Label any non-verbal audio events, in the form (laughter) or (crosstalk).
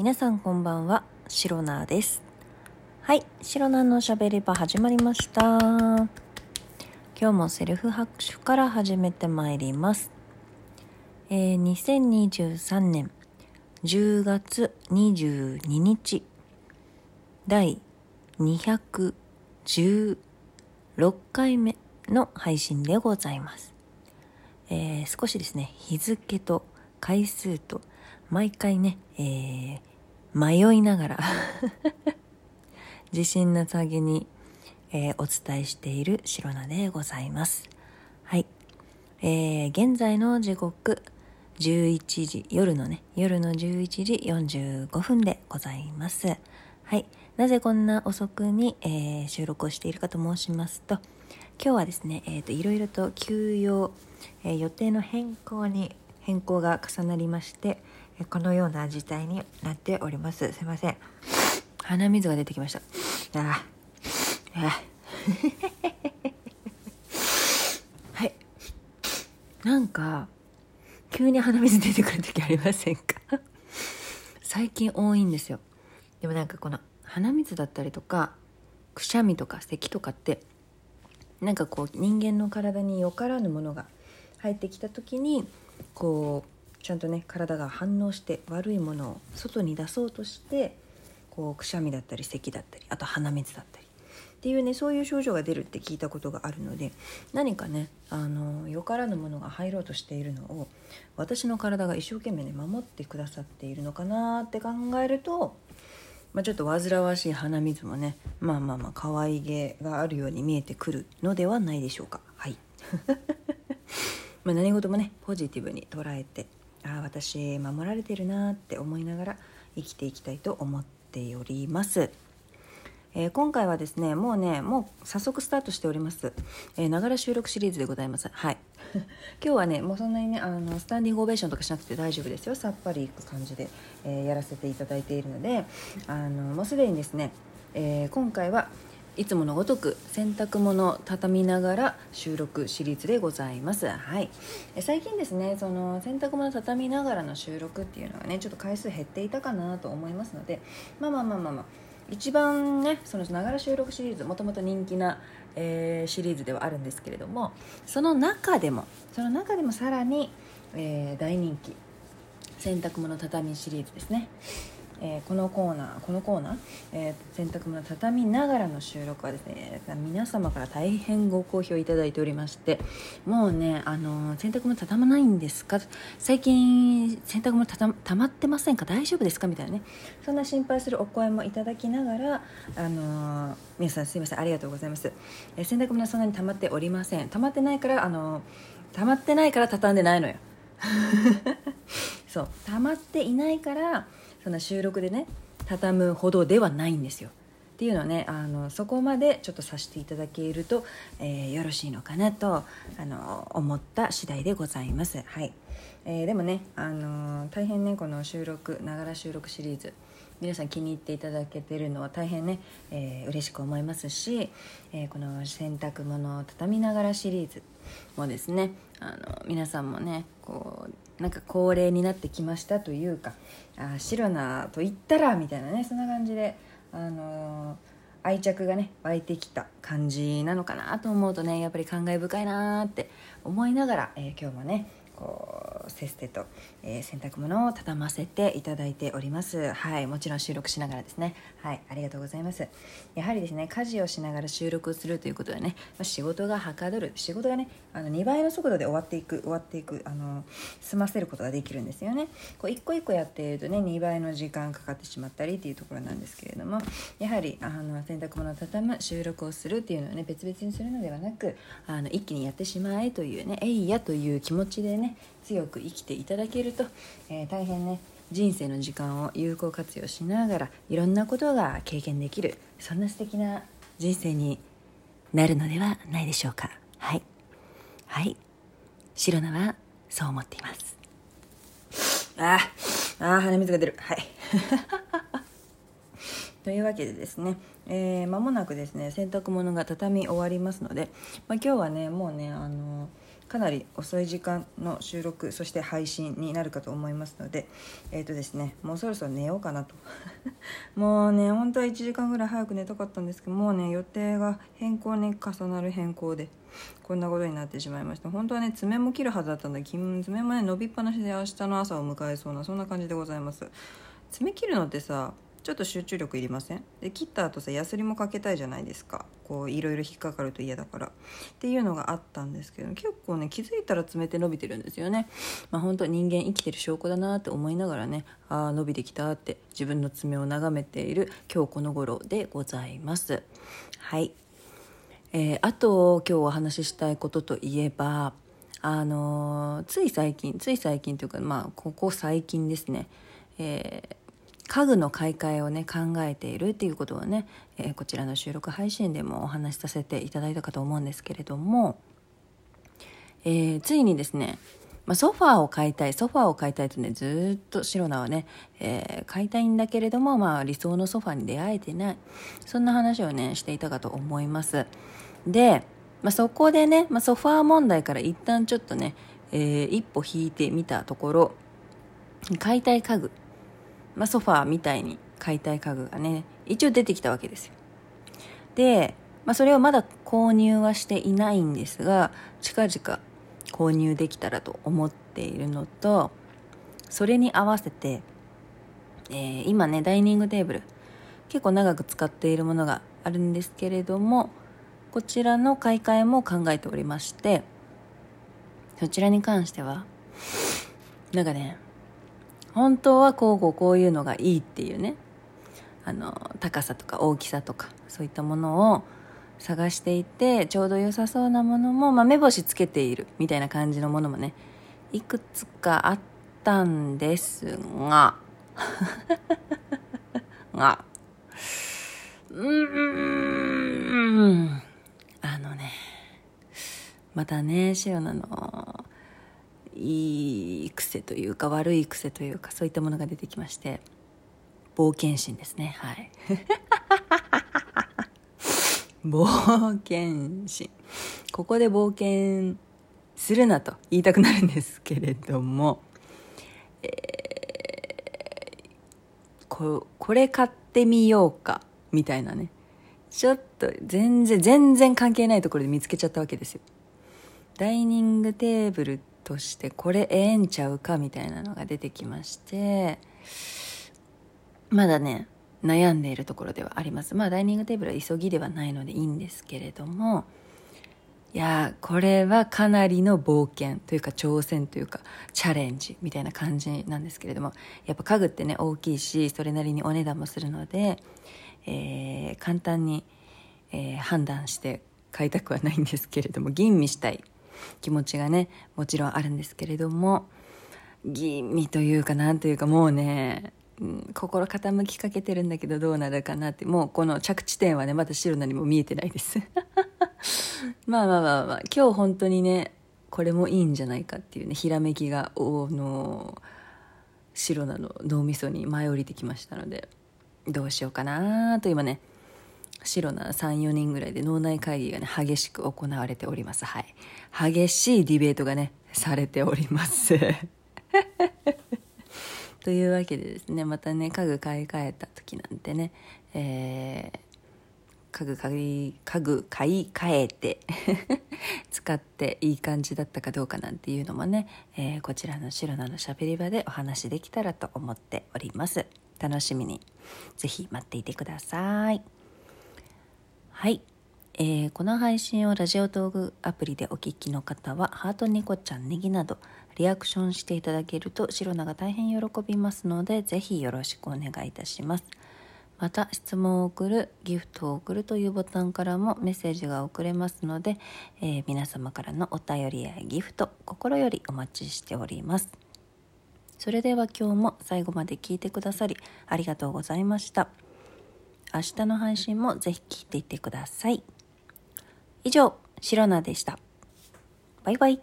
皆さんこんばんは、シロナです。はい、シロナのしゃべり場始まりました。今日もセルフ拍手から始めてまいります。えー、2023年10月22日、第216回目の配信でございます。えー少しですね、日付と回数と毎回ね、えー迷いながら (laughs) 自信なさげに、えーお伝えしている白菜でございます。はい。えー現在の時刻11時、夜のね、夜の11時45分でございます。はい。なぜこんな遅くに、えー収録をしているかと申しますと、今日はですね、えーと、いろいろと休養、えー予定の変更に変更が重なりまして、このような事態になっております。すいません。鼻水が出てきました。あーあー (laughs) はい。なんか、急に鼻水出てくる時ありませんか？(laughs) 最近多いんですよ。でもなんかこの鼻水だったりとか、くしゃみとか咳とかって、なんかこう人間の体によからぬものが入ってきた時にこうちゃんとね体が反応して悪いものを外に出そうとしてこうくしゃみだったり咳だったりあと鼻水だったりっていうねそういう症状が出るって聞いたことがあるので何かねあのよからぬものが入ろうとしているのを私の体が一生懸命ね守ってくださっているのかなって考えるとまあ、ちょっと煩わしい鼻水もねまあまあまあ可愛げがあるように見えてくるのではないでしょうか。はい。(laughs) ま何事もねポジティブに捉えてああ私守られてるなって思いながら生きていきたいと思っております。えー今回はですねもうねもう早速スタートしております。ながら収録シリーズでございます。はい。(laughs) 今日はねもうそんなにねあのスタンディングオベーションとかしなくて大丈夫ですよ。さっぱりいく感じで、えーやらせていただいているのであのもうすでにですね、えー今回はいつものごとく洗濯物畳みながら収録シリーズでございます。はい。最近ですね、その洗濯物畳みながらの収録っていうのがね、ちょっと回数減っていたかなと思いますので、まあまあまあまあまあ、一番ね、そのながら収録シリーズ、もともと人気な、えーシリーズではあるんですけれども、その中でも、その中でもさらに、えー大人気、洗濯物畳みシリーズですね。えーこのコーナーこのコーナー、えー洗濯物畳みながらの収録はですね皆様から大変ご好評いただいておりましてもうね、あのー洗濯物畳まないんですか？最近洗濯物たたまってませんか？大丈夫ですか？みたいなね。そんな心配するお声もいただきながら、あのー皆さんすいません。ありがとうございます、え洗濯物はそんなに溜まっておりません。溜まってないから、あの溜まってないから畳んでないのよ。(laughs) そう。溜まっていないからそんな収録でね畳むほどではないんですよ。っていうのはねあのそこまでちょっとさせていただけると、えーよろしいのかなとあの思った次第でございます。はい、えーでもねあの大変ねこの収録ながら収録シリーズ皆さん気に入っていただけてるのは大変ね、えー嬉しく思いますし、えーこの洗濯物を畳みながらシリーズもですねあの皆さんもねこうなんか恒例になってきましたというかあシロナと言ったらみたいなねそんな感じであの愛着がね湧いてきた感じなのかなと思うとねやっぱり感慨深いなーって思いながら、えー今日もねこうせっせと、えー洗濯物を畳ませていただいております。はいもちろん収録しながらですね。はいありがとうございます。やはりですね家事をしながら収録をするということでね、仕事がはかどる仕事がねあの2倍の速度で終わっていく終わっていくあの済ませることができるんですよね。こう一個一個やっているとね2倍の時間かかってしまったりっていうところなんですけれどもやはりあの洗濯物を畳む収録をするっていうのをね別々にするのではなくあの一気にやってしまえというねえいやという気持ちでね強く生きていただけると、えー大変ね人生の時間を有効活用しながらいろんなことが経験できるそんな素敵な人生になるのではないでしょうか。はい。はい。白菜はそう思っています。ああ鼻水が出る。はい。(laughs) というわけでですね、えー間もなくですね洗濯物が畳み終わりますので、まあ、今日はねもうねあのかなり遅い時間の収録そして配信になるかと思いますのでえっ、ー、とですねもうそろそろ寝ようかなと。(laughs) もうね本当は1時間ぐらい早く寝たかったんですけどもうね予定が変更に重なる変更でこんなことになってしまいました。本当はね爪も切るはずだったんだけど爪もね伸びっぱなしで明日の朝を迎えそうなそんな感じでございます。爪切るのってさちょっと集中力いりません？で切った後さヤスリもかけたいじゃないですか。こういろいろ引っかかると嫌だから。っていうのがあったんですけど結構ね気づいたら爪って伸びてるんですよね。まあ本当人間生きてる証拠だなって思いながらねああ伸びてきたって自分の爪を眺めている今日この頃でございます。はい。えー、あと今日お話ししたいことといえばあのー、つい最近つい最近というかまあここ最近ですね、えー家具の買い替えをね考えているっていうことをね、えー、こちらの収録配信でもお話しさせていただいたかと思うんですけれども、えー、ついにですね、まあ、ソファーを買いたいソファーを買いたいとねずっと白菜はね、えー、買いたいんだけれども、まあ、理想のソファーに出会えてない。そんな話をねしていたかと思います。で、まあ、そこでね、まあ、ソファー問題から一旦ちょっとね、えー、一歩引いてみたところ買いたい家具まあ、ソファーみたいに買いたい家具がね一応出てきたわけですよ。で、まあ、それをまだ購入はしていないんですが近々購入できたらと思っているのとそれに合わせて、えー、今ねダイニングテーブル結構長く使っているものがあるんですけれどもこちらの買い替えも考えておりましてそちらに関してはなんかね本当はこうこうこういうのがいいっていうね。あの高さとか大きさとかそういったものを探していてちょうど良さそうなものも、まあ、目星つけているみたいな感じのものもねいくつかあったんですが (laughs) がうーんあのねまたね塩なのいい癖というか悪い癖というかそういったものが出てきまして冒険心ですね。はい。(laughs) 冒険心。ここで冒険するなと言いたくなるんですけれども、えー、ここれ買ってみようかみたいなね。ちょっと全然全然関係ないところで見つけちゃったわけですよ。ダイニングテーブルとしてこれええんちゃうかみたいなのが出てきましてまだね悩んでいるところではあります。まあダイニングテーブルは急ぎではないのでいいんですけれどもいやこれはかなりの冒険というか挑戦というかチャレンジみたいな感じなんですけれどもやっぱ家具ってね大きいしそれなりにお値段もするので、えー、簡単に、えー、判断して買いたくはないんですけれども吟味したい気持ちがねもちろんあるんですけれども吟味というかなんというかもうね、うん、心傾きかけてるんだけどどうなるかなってもうこの着地点はねまだ白何も見えてないです。(laughs) まあまあまあまあ今日本当にねこれもいいんじゃないかっていうねひらめきがおの白菜の脳みそに舞い降りてきましたのでどうしようかなと今ね白な34人ぐらいで脳内会議がね激しく行われております。はい。激しいディベートがねされております。(laughs) というわけでですねまたね家具買い替えた時なんてね、えー、家具買い家具買い替えて (laughs) 使っていい感じだったかどうかなんていうのもね、えー、こちらの白菜のしゃべり場でお話できたらと思っております。楽しみに。ぜひ待っていてください。はい、えー、この配信をラジオトークアプリでお聞きの方はハートニコちゃんネギなどリアクションしていただけると白菜が大変喜びますのでぜひよろしくお願いいたします。また質問を送るギフトを送るというボタンからもメッセージが送れますので、えー、皆様からのお便りやギフト心よりお待ちしております。それでは今日も最後まで聞いてくださりありがとうございました。明日の配信もぜひ聞いていってください。以上、シロナでした。バイバイ。